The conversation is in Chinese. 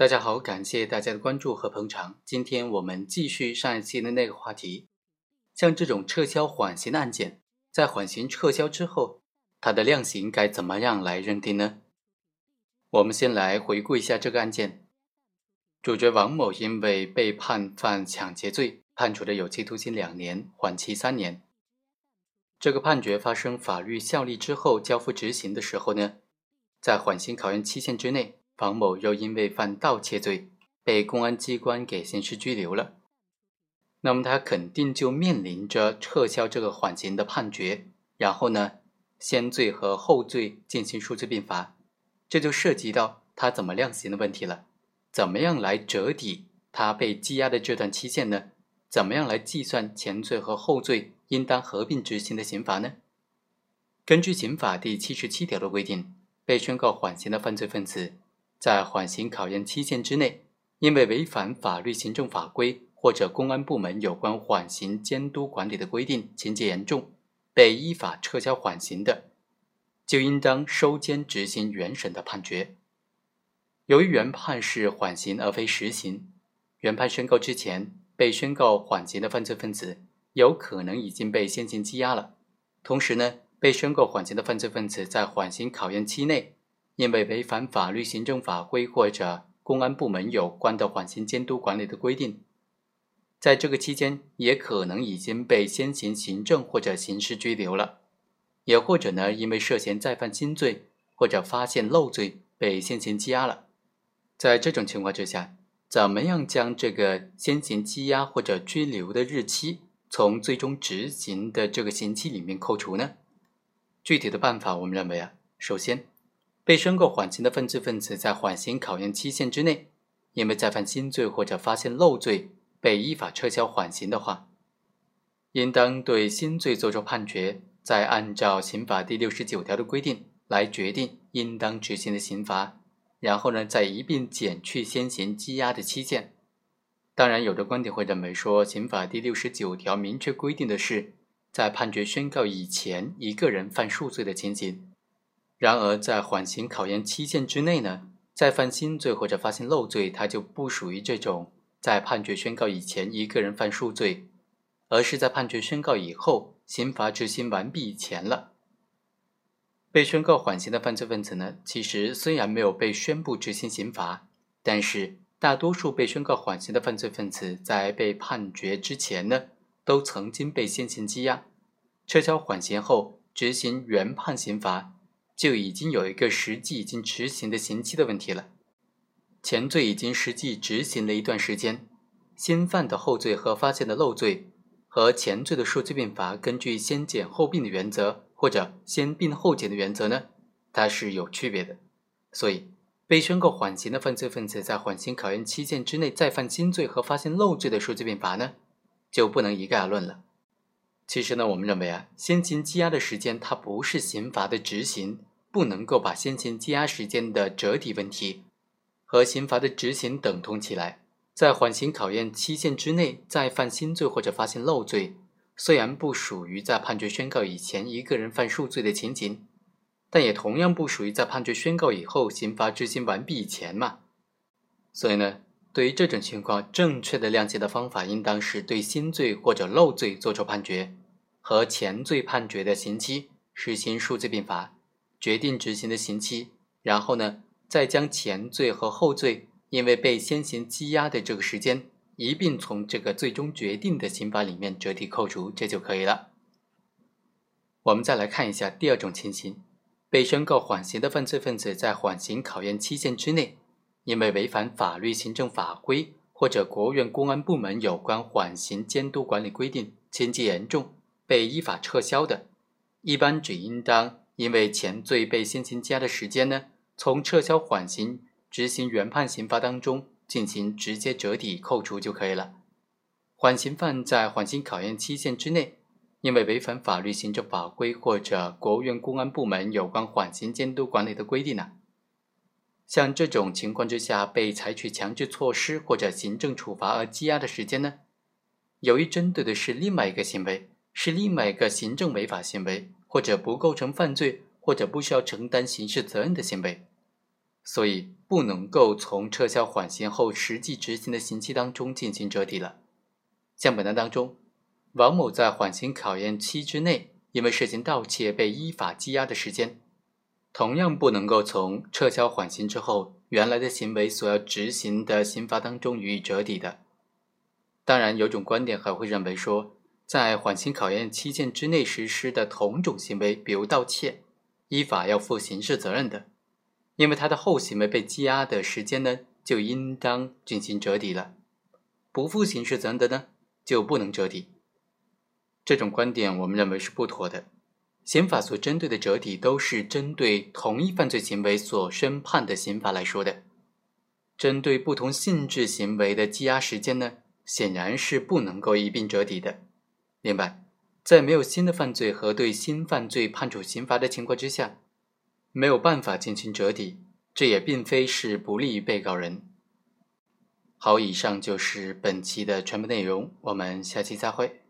大家好，感谢大家的关注和捧场。今天我们继续上一期的那个话题，像这种撤销缓刑的案件，在缓刑撤销之后，它的量刑该怎么样来认定呢？我们先来回顾一下这个案件。主角王某因为被判犯抢劫罪，判处的有期徒刑两年，缓期三年。这个判决发生法律效力之后，交付执行的时候呢，在缓刑考验期限之内。王某又因为犯盗窃罪，被公安机关给刑事拘留了。那么他肯定就面临着撤销这个缓刑的判决，然后呢，先罪和后罪进行数罪并罚，这就涉及到他怎么量刑的问题了。怎么样来折抵他被羁押的这段期限呢？怎么样来计算前罪和后罪应当合并执行的刑罚呢？根据刑法第七十七条的规定，被宣告缓刑的犯罪分子。在缓刑考验期限之内，因为违反法律、行政法规或者公安部门有关缓刑监督管理的规定，情节严重，被依法撤销缓刑的，就应当收监执行原审的判决。由于原判是缓刑而非实刑，原判宣告之前，被宣告缓刑的犯罪分子有可能已经被先行羁押了。同时呢，被宣告缓刑的犯罪分子在缓刑考验期内。因为违反法律、行政法规或者公安部门有关的缓刑监督管理的规定，在这个期间也可能已经被先行行政或者刑事拘留了，也或者呢，因为涉嫌再犯新罪或者发现漏罪被先行羁押了。在这种情况之下，怎么样将这个先行羁押或者拘留的日期从最终执行的这个刑期里面扣除呢？具体的办法，我们认为啊，首先。被宣告缓刑的犯罪分子在缓刑考验期限之内，因为再犯新罪或者发现漏罪被依法撤销缓刑的话，应当对新罪作出判决，再按照刑法第六十九条的规定来决定应当执行的刑罚，然后呢再一并减去先行羁押的期限。当然，有的观点会认为说，刑法第六十九条明确规定的是，在判决宣告以前，一个人犯数罪的情形。然而，在缓刑考验期限之内呢，再犯新罪或者发现漏罪，它就不属于这种在判决宣告以前一个人犯数罪，而是在判决宣告以后，刑罚执行完毕以前了。被宣告缓刑的犯罪分子呢，其实虽然没有被宣布执行刑罚，但是大多数被宣告缓刑的犯罪分子在被判决之前呢，都曾经被先行羁押，撤销缓刑后执行原判刑罚。就已经有一个实际已经执行的刑期的问题了。前罪已经实际执行了一段时间，新犯的后罪和发现的漏罪和前罪的数罪并罚，根据先减后并的原则或者先并后减的原则呢，它是有区别的。所以，被宣告缓刑的犯罪分子在缓刑考验期限之内再犯新罪和发现漏罪的数罪并罚呢，就不能一概而论了。其实呢，我们认为啊，先行羁押的时间它不是刑罚的执行。不能够把先前羁押时间的折抵问题和刑罚的执行等同起来。在缓刑考验期限之内再犯新罪或者发现漏罪，虽然不属于在判决宣告以前一个人犯数罪的情形，但也同样不属于在判决宣告以后刑罚执行完毕以前嘛。所以呢，对于这种情况，正确的量刑的方法应当是对新罪或者漏罪作出判决，和前罪判决的刑期实行数罪并罚。决定执行的刑期，然后呢，再将前罪和后罪因为被先行羁押的这个时间一并从这个最终决定的刑罚里面折抵扣除，这就可以了。我们再来看一下第二种情形：被宣告缓刑的犯罪分子在缓刑考验期限之内，因为违反法律、行政法规或者国务院公安部门有关缓刑监督管理规定，情节严重，被依法撤销的，一般只应当。因为前罪被先行羁押的时间呢，从撤销缓刑执行原判刑罚当中进行直接折抵扣除就可以了。缓刑犯在缓刑考验期限之内，因为违反法律、行政法规或者国务院公安部门有关缓刑监督管理的规定呢，像这种情况之下被采取强制措施或者行政处罚而羁押的时间呢，由于针对的是另外一个行为，是另外一个行政违法行为。或者不构成犯罪，或者不需要承担刑事责任的行为，所以不能够从撤销缓刑后实际执行的刑期当中进行折抵了。像本案当中，王某在缓刑考验期之内，因为涉嫌盗窃被依法羁押的时间，同样不能够从撤销缓刑之后原来的行为所要执行的刑罚当中予以折抵的。当然，有种观点还会认为说，在缓刑考验期限之内实施的同种行为，比如盗窃，依法要负刑事责任的。因为他的后行为被羁押的时间呢，就应当进行折抵了，不负刑事责任的呢，就不能折抵。这种观点我们认为是不妥的。刑法所针对的折抵都是针对同一犯罪行为所宣判的刑罚来说的，针对不同性质行为的羁押时间呢，显然是不能够一并折抵的。另外，在没有新的犯罪和对新犯罪判处刑罚的情况之下。没有办法进行折抵，这也并非是不利于被告人。好，以上就是本期的全部内容，我们下期再会。